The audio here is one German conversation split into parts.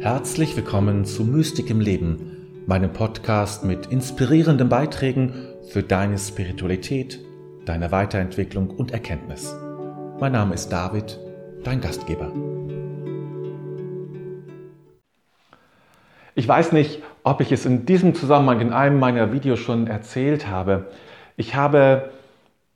Herzlich willkommen zu Mystik im Leben, meinem Podcast mit inspirierenden Beiträgen für deine Spiritualität, deine Weiterentwicklung und Erkenntnis. Mein Name ist David, dein Gastgeber. Ich weiß nicht, ob ich es in diesem Zusammenhang in einem meiner Videos schon erzählt habe. Ich habe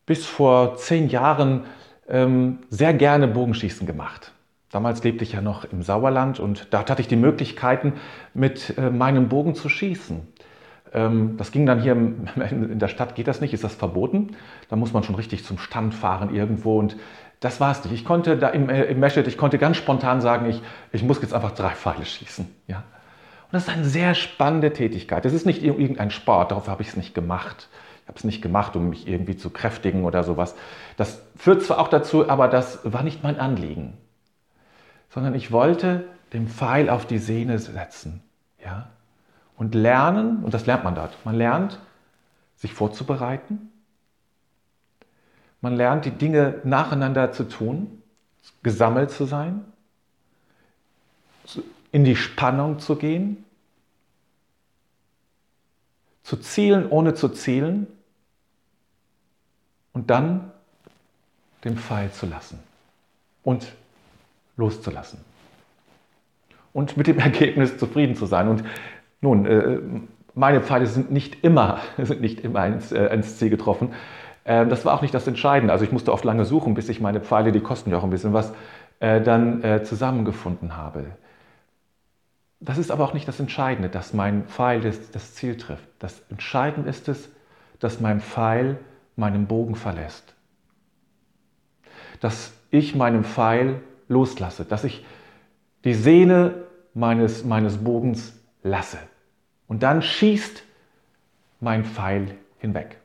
bis vor zehn Jahren ähm, sehr gerne Bogenschießen gemacht. Damals lebte ich ja noch im Sauerland und dort hatte ich die Möglichkeiten, mit äh, meinem Bogen zu schießen. Ähm, das ging dann hier in der Stadt, geht das nicht, ist das verboten. Da muss man schon richtig zum Stand fahren irgendwo und das war es nicht. Ich konnte da im, äh, im Mesched, ich konnte ganz spontan sagen, ich, ich muss jetzt einfach drei Pfeile schießen. Ja? das ist eine sehr spannende Tätigkeit. Das ist nicht irgendein Sport, darauf habe ich es nicht gemacht. Ich habe es nicht gemacht, um mich irgendwie zu kräftigen oder sowas. Das führt zwar auch dazu, aber das war nicht mein Anliegen. Sondern ich wollte den Pfeil auf die Sehne setzen. Ja? Und lernen, und das lernt man dort, man lernt, sich vorzubereiten. Man lernt, die Dinge nacheinander zu tun, gesammelt zu sein, in die Spannung zu gehen, zu zielen, ohne zu zielen und dann den Pfeil zu lassen und loszulassen und mit dem Ergebnis zufrieden zu sein. Und nun, äh, meine Pfeile sind nicht immer, sind nicht immer ins, äh, ins Ziel getroffen. Ähm, das war auch nicht das Entscheidende. Also ich musste oft lange suchen, bis ich meine Pfeile, die kosten ja auch ein bisschen was, äh, dann zusammengefunden habe. Das ist aber auch nicht das Entscheidende, dass mein Pfeil das, das Ziel trifft. Das Entscheidende ist es, dass mein Pfeil meinen Bogen verlässt. Dass ich meinen Pfeil loslasse, dass ich die Sehne meines, meines Bogens lasse. Und dann schießt mein Pfeil hinweg.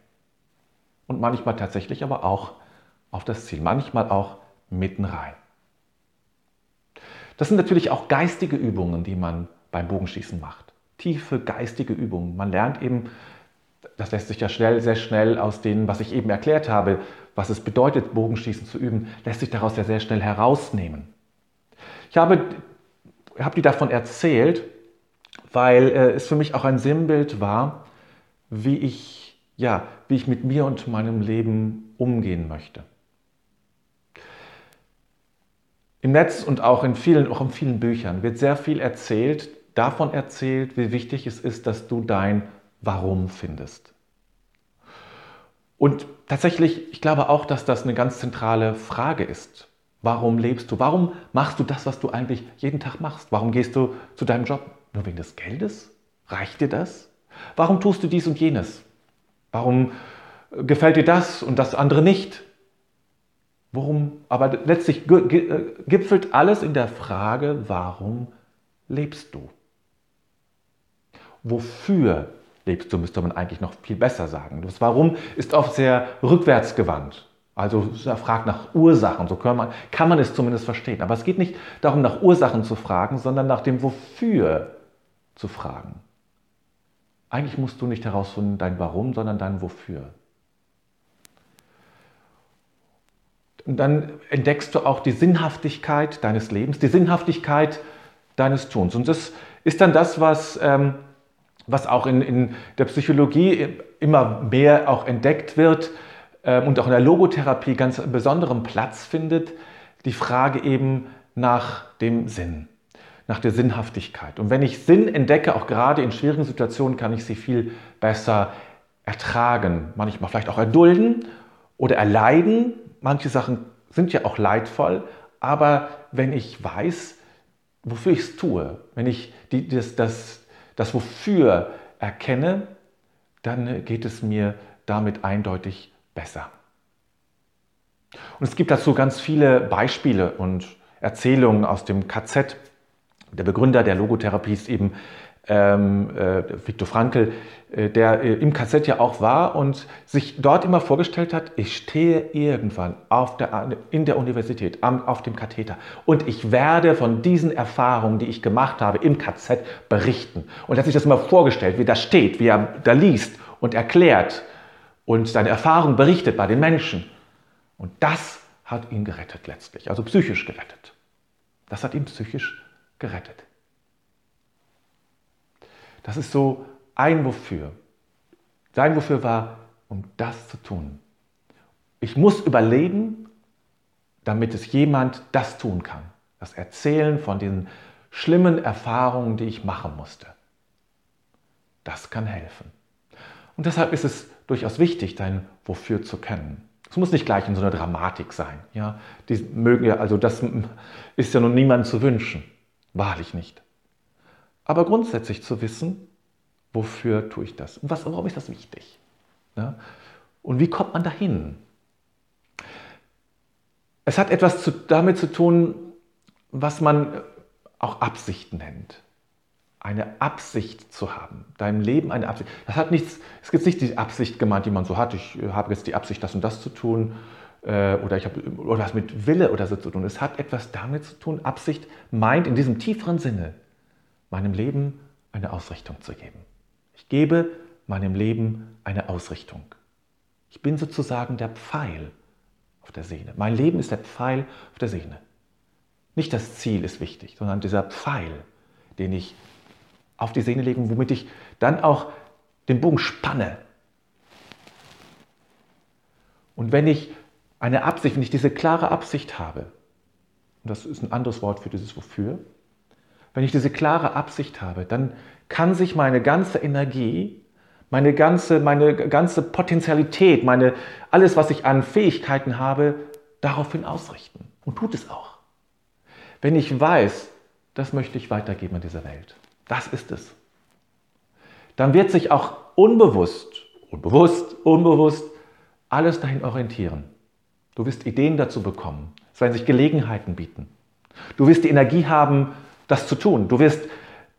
Und manchmal tatsächlich aber auch auf das Ziel, manchmal auch mitten rein. Das sind natürlich auch geistige Übungen, die man beim Bogenschießen macht. Tiefe geistige Übungen. Man lernt eben, das lässt sich ja schnell, sehr schnell aus dem, was ich eben erklärt habe, was es bedeutet, Bogenschießen zu üben, lässt sich daraus ja sehr schnell herausnehmen. Ich habe, habe die davon erzählt, weil äh, es für mich auch ein Sinnbild war, wie ich, ja, wie ich mit mir und meinem Leben umgehen möchte. Im Netz und auch in vielen, auch in vielen Büchern wird sehr viel erzählt, davon erzählt, wie wichtig es ist, dass du dein Warum findest. Und tatsächlich, ich glaube auch, dass das eine ganz zentrale Frage ist. Warum lebst du? Warum machst du das, was du eigentlich jeden Tag machst? Warum gehst du zu deinem Job? Nur wegen des Geldes? Reicht dir das? Warum tust du dies und jenes? Warum gefällt dir das und das andere nicht? Worum, aber letztlich äh, gipfelt alles in der Frage, warum lebst du? Wofür lebst du, müsste man eigentlich noch viel besser sagen. Das Warum ist oft sehr rückwärtsgewandt. Also er fragt nach Ursachen, so kann man, kann man es zumindest verstehen. Aber es geht nicht darum, nach Ursachen zu fragen, sondern nach dem Wofür zu fragen. Eigentlich musst du nicht herausfinden dein Warum, sondern dein Wofür. Und dann entdeckst du auch die Sinnhaftigkeit deines Lebens, die Sinnhaftigkeit deines Tuns. Und das ist dann das, was, ähm, was auch in, in der Psychologie immer mehr auch entdeckt wird ähm, und auch in der Logotherapie ganz besonderen Platz findet, die Frage eben nach dem Sinn, nach der Sinnhaftigkeit. Und wenn ich Sinn entdecke, auch gerade in schwierigen Situationen, kann ich sie viel besser ertragen, manchmal vielleicht auch erdulden oder erleiden, manche Sachen sind ja auch leidvoll, aber wenn ich weiß, wofür ich es tue, wenn ich die, das, das, das Wofür erkenne, dann geht es mir damit eindeutig besser. Und es gibt dazu ganz viele Beispiele und Erzählungen aus dem KZ. Der Begründer der Logotherapie ist eben ähm, äh, Viktor Frankl, äh, der äh, im KZ ja auch war und sich dort immer vorgestellt hat, ich stehe irgendwann auf der, in der Universität am, auf dem Katheter und ich werde von diesen Erfahrungen, die ich gemacht habe im KZ, berichten. Und er hat sich das immer vorgestellt, wie das steht, wie er da liest und erklärt und seine Erfahrungen berichtet bei den Menschen. Und das hat ihn gerettet letztlich, also psychisch gerettet. Das hat ihn psychisch gerettet. Das ist so ein Wofür. Sein Wofür war, um das zu tun. Ich muss überleben, damit es jemand das tun kann. Das Erzählen von den schlimmen Erfahrungen, die ich machen musste. Das kann helfen. Und deshalb ist es durchaus wichtig, dein Wofür zu kennen. Es muss nicht gleich in so einer Dramatik sein. Ja? Die mögen ja, also das ist ja nun niemandem zu wünschen. Wahrlich nicht. Aber grundsätzlich zu wissen, wofür tue ich das? Und was, warum ist das wichtig? Ja? Und wie kommt man dahin? Es hat etwas zu, damit zu tun, was man auch Absicht nennt. Eine Absicht zu haben, deinem Leben eine Absicht. Das hat nichts, es gibt nicht die Absicht gemeint, die man so hat. Ich habe jetzt die Absicht, das und das zu tun äh, oder ich habe oder was mit Wille oder so zu tun. Es hat etwas damit zu tun. Absicht meint in diesem tieferen Sinne, meinem Leben eine Ausrichtung zu geben. Ich gebe meinem Leben eine Ausrichtung. Ich bin sozusagen der Pfeil auf der Sehne. Mein Leben ist der Pfeil auf der Sehne. Nicht das Ziel ist wichtig, sondern dieser Pfeil, den ich auf die Sehne lege, womit ich dann auch den Bogen spanne. Und wenn ich eine Absicht, wenn ich diese klare Absicht habe, und das ist ein anderes Wort für dieses Wofür, wenn ich diese klare Absicht habe, dann kann sich meine ganze Energie, meine ganze, meine ganze Potenzialität, meine, alles, was ich an Fähigkeiten habe, daraufhin ausrichten. Und tut es auch. Wenn ich weiß, das möchte ich weitergeben in dieser Welt. Das ist es. Dann wird sich auch unbewusst, unbewusst, unbewusst alles dahin orientieren. Du wirst Ideen dazu bekommen. Es werden sich Gelegenheiten bieten. Du wirst die Energie haben, das zu tun. Du wirst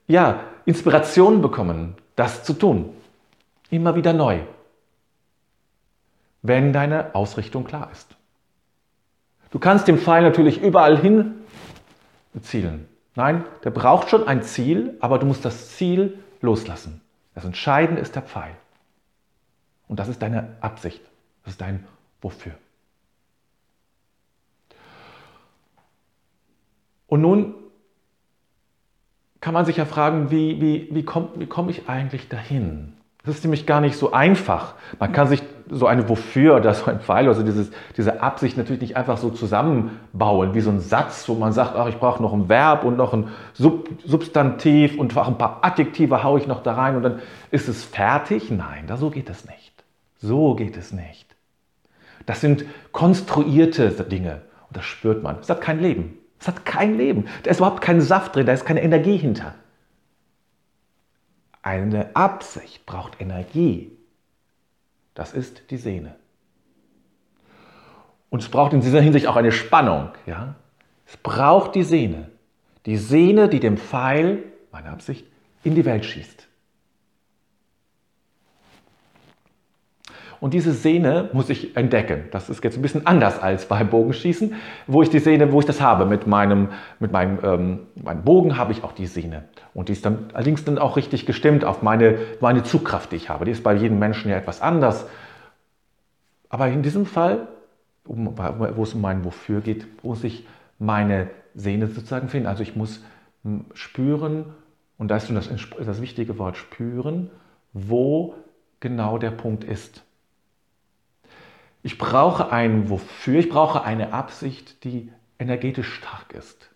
ja Inspiration bekommen, das zu tun. Immer wieder neu. Wenn deine Ausrichtung klar ist. Du kannst den Pfeil natürlich überall hin zielen. Nein, der braucht schon ein Ziel, aber du musst das Ziel loslassen. Das Entscheidende ist der Pfeil. Und das ist deine Absicht. Das ist dein Wofür. Und nun kann man sich ja fragen, wie, wie, wie komme wie komm ich eigentlich dahin? Das ist nämlich gar nicht so einfach. Man kann sich so eine Wofür oder so ein Pfeil, also dieses, diese Absicht natürlich nicht einfach so zusammenbauen, wie so ein Satz, wo man sagt, ach, ich brauche noch ein Verb und noch ein Sub Substantiv und auch ein paar Adjektive haue ich noch da rein und dann ist es fertig. Nein, da so geht es nicht. So geht es nicht. Das sind konstruierte Dinge und das spürt man. Es hat kein Leben. Es hat kein Leben. Da ist überhaupt kein Saft drin, da ist keine Energie hinter. Eine Absicht braucht Energie. Das ist die Sehne. Und es braucht in dieser Hinsicht auch eine Spannung. Ja? Es braucht die Sehne. Die Sehne, die dem Pfeil, meine Absicht, in die Welt schießt. Und diese Sehne muss ich entdecken. Das ist jetzt ein bisschen anders als beim Bogenschießen, wo ich die Sehne, wo ich das habe. Mit meinem, mit meinem, ähm, meinem Bogen habe ich auch die Sehne. Und die ist dann allerdings dann auch richtig gestimmt auf meine, meine Zugkraft, die ich habe. Die ist bei jedem Menschen ja etwas anders. Aber in diesem Fall, wo es um mein Wofür geht, muss ich meine Sehne sozusagen finden. Also ich muss hm, spüren, und da ist das, das wichtige Wort spüren, wo genau der Punkt ist. Ich brauche ein Wofür, ich brauche eine Absicht, die energetisch stark ist.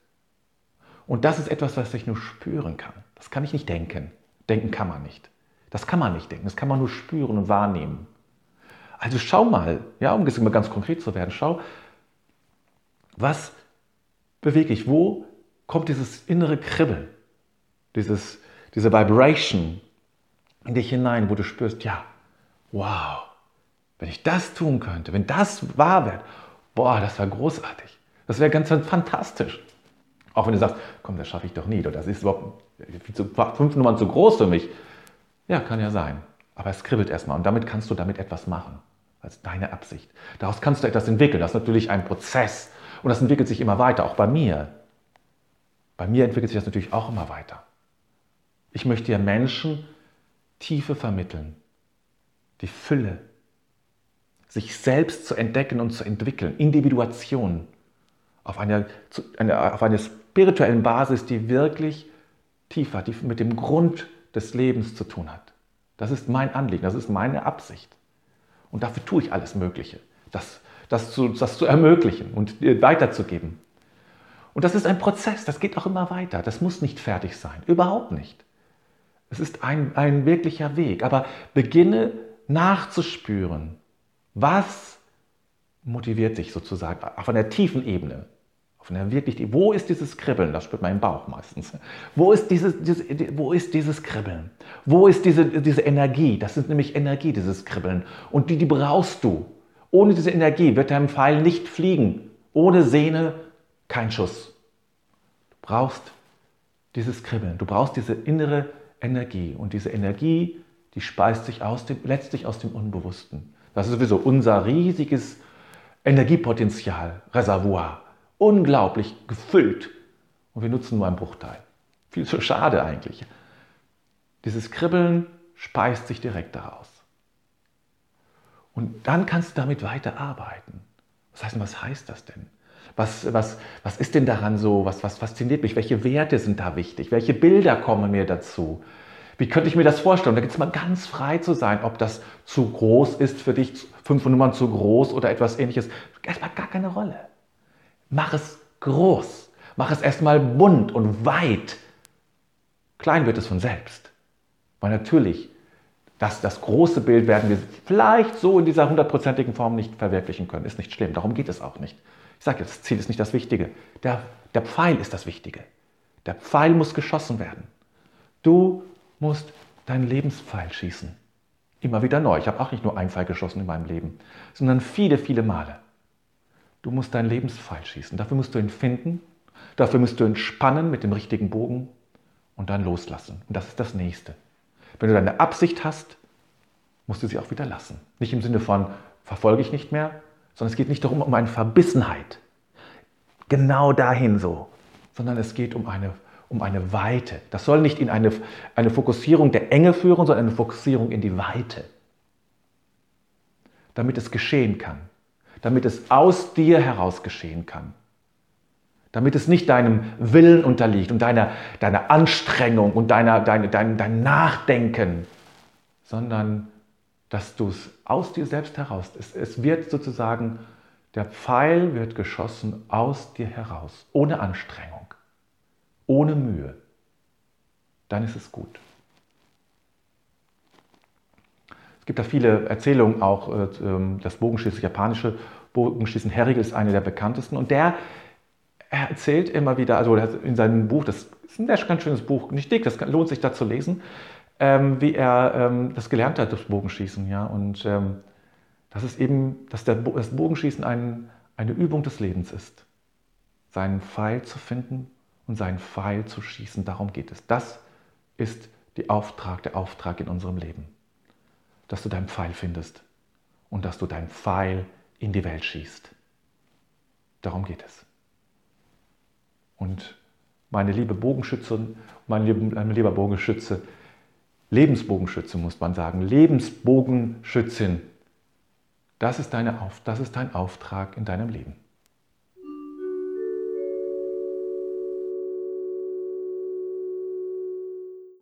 Und das ist etwas, was ich nur spüren kann. Das kann ich nicht denken. Denken kann man nicht. Das kann man nicht denken. Das kann man nur spüren und wahrnehmen. Also schau mal, ja, um mal ganz konkret zu werden, schau, was bewege ich? Wo kommt dieses innere Kribbeln, dieses, diese Vibration in dich hinein, wo du spürst, ja, wow, wenn ich das tun könnte, wenn das wahr wird, boah, das wäre großartig. Das wäre ganz fantastisch. Auch wenn du sagst, komm, das schaffe ich doch nie, oder das ist überhaupt fünf Nummern zu groß für mich. Ja, kann ja sein. Aber es kribbelt erstmal und damit kannst du damit etwas machen. Als deine Absicht. Daraus kannst du etwas entwickeln. Das ist natürlich ein Prozess und das entwickelt sich immer weiter, auch bei mir. Bei mir entwickelt sich das natürlich auch immer weiter. Ich möchte ja Menschen Tiefe vermitteln, die Fülle, sich selbst zu entdecken und zu entwickeln. Individuation auf einer, eine, auf einer spirituellen Basis, die wirklich tiefer, die mit dem Grund des Lebens zu tun hat. Das ist mein Anliegen, das ist meine Absicht. Und dafür tue ich alles Mögliche, das, das, zu, das zu ermöglichen und weiterzugeben. Und das ist ein Prozess, das geht auch immer weiter. Das muss nicht fertig sein, überhaupt nicht. Es ist ein, ein wirklicher Weg. Aber beginne nachzuspüren, was motiviert dich sozusagen auf einer tiefen Ebene. Auf einer wirklich, wo ist dieses Kribbeln? Das spürt man im Bauch meistens. Wo ist dieses, dieses, wo ist dieses Kribbeln? Wo ist diese, diese Energie? Das ist nämlich Energie, dieses Kribbeln. Und die, die brauchst du. Ohne diese Energie wird dein Pfeil nicht fliegen. Ohne Sehne kein Schuss. Du brauchst dieses Kribbeln. Du brauchst diese innere Energie. Und diese Energie, die speist sich aus dem, letztlich aus dem Unbewussten. Das ist sowieso unser riesiges Energiepotenzial, Reservoir. Unglaublich gefüllt. Und wir nutzen nur einen Bruchteil. Viel zu schade eigentlich. Dieses Kribbeln speist sich direkt daraus. Und dann kannst du damit weiterarbeiten. Was heißt, was heißt das denn? Was, was, was ist denn daran so? Was, was fasziniert mich? Welche Werte sind da wichtig? Welche Bilder kommen mir dazu? Wie könnte ich mir das vorstellen? Da gibt es mal ganz frei zu sein, ob das zu groß ist für dich, fünf Nummern zu groß oder etwas ähnliches. Erstmal gar keine Rolle. Mach es groß. Mach es erstmal bunt und weit. Klein wird es von selbst. Weil natürlich, das, das große Bild werden wir vielleicht so in dieser hundertprozentigen Form nicht verwirklichen können. Ist nicht schlimm. Darum geht es auch nicht. Ich sage jetzt, das Ziel ist nicht das Wichtige. Der, der Pfeil ist das Wichtige. Der Pfeil muss geschossen werden. Du musst deinen Lebenspfeil schießen. Immer wieder neu. Ich habe auch nicht nur einen Pfeil geschossen in meinem Leben, sondern viele, viele Male. Du musst deinen Lebenspfeil schießen. Dafür musst du ihn finden. Dafür musst du ihn spannen mit dem richtigen Bogen und dann loslassen. Und das ist das Nächste. Wenn du deine Absicht hast, musst du sie auch wieder lassen. Nicht im Sinne von, verfolge ich nicht mehr, sondern es geht nicht darum, um eine Verbissenheit. Genau dahin so. Sondern es geht um eine, um eine Weite. Das soll nicht in eine, eine Fokussierung der Enge führen, sondern eine Fokussierung in die Weite. Damit es geschehen kann. Damit es aus dir heraus geschehen kann. Damit es nicht deinem Willen unterliegt und deiner, deiner Anstrengung und deiner, deine, dein, dein Nachdenken, sondern dass du es aus dir selbst heraus, es, es wird sozusagen, der Pfeil wird geschossen aus dir heraus, ohne Anstrengung, ohne Mühe. Dann ist es gut. Es gibt da viele Erzählungen, auch äh, ähm, das Bogenschießen, das japanische Bogenschießen, Herrigel ist eine der bekanntesten. Und der er erzählt immer wieder, also in seinem Buch, das ist ein ganz schönes Buch, nicht dick, das lohnt sich da zu lesen, ähm, wie er ähm, das gelernt hat, das Bogenschießen. Und dass es eben, dass das Bogenschießen ein, eine Übung des Lebens ist. Seinen Pfeil zu finden und seinen Pfeil zu schießen, darum geht es. Das ist die Auftrag, der Auftrag in unserem Leben. Dass du deinen Pfeil findest und dass du deinen Pfeil in die Welt schießt. Darum geht es. Und meine liebe Bogenschützin, mein lieber Bogenschütze, Lebensbogenschütze muss man sagen, Lebensbogenschützin. Das ist, deine, das ist dein Auftrag in deinem Leben.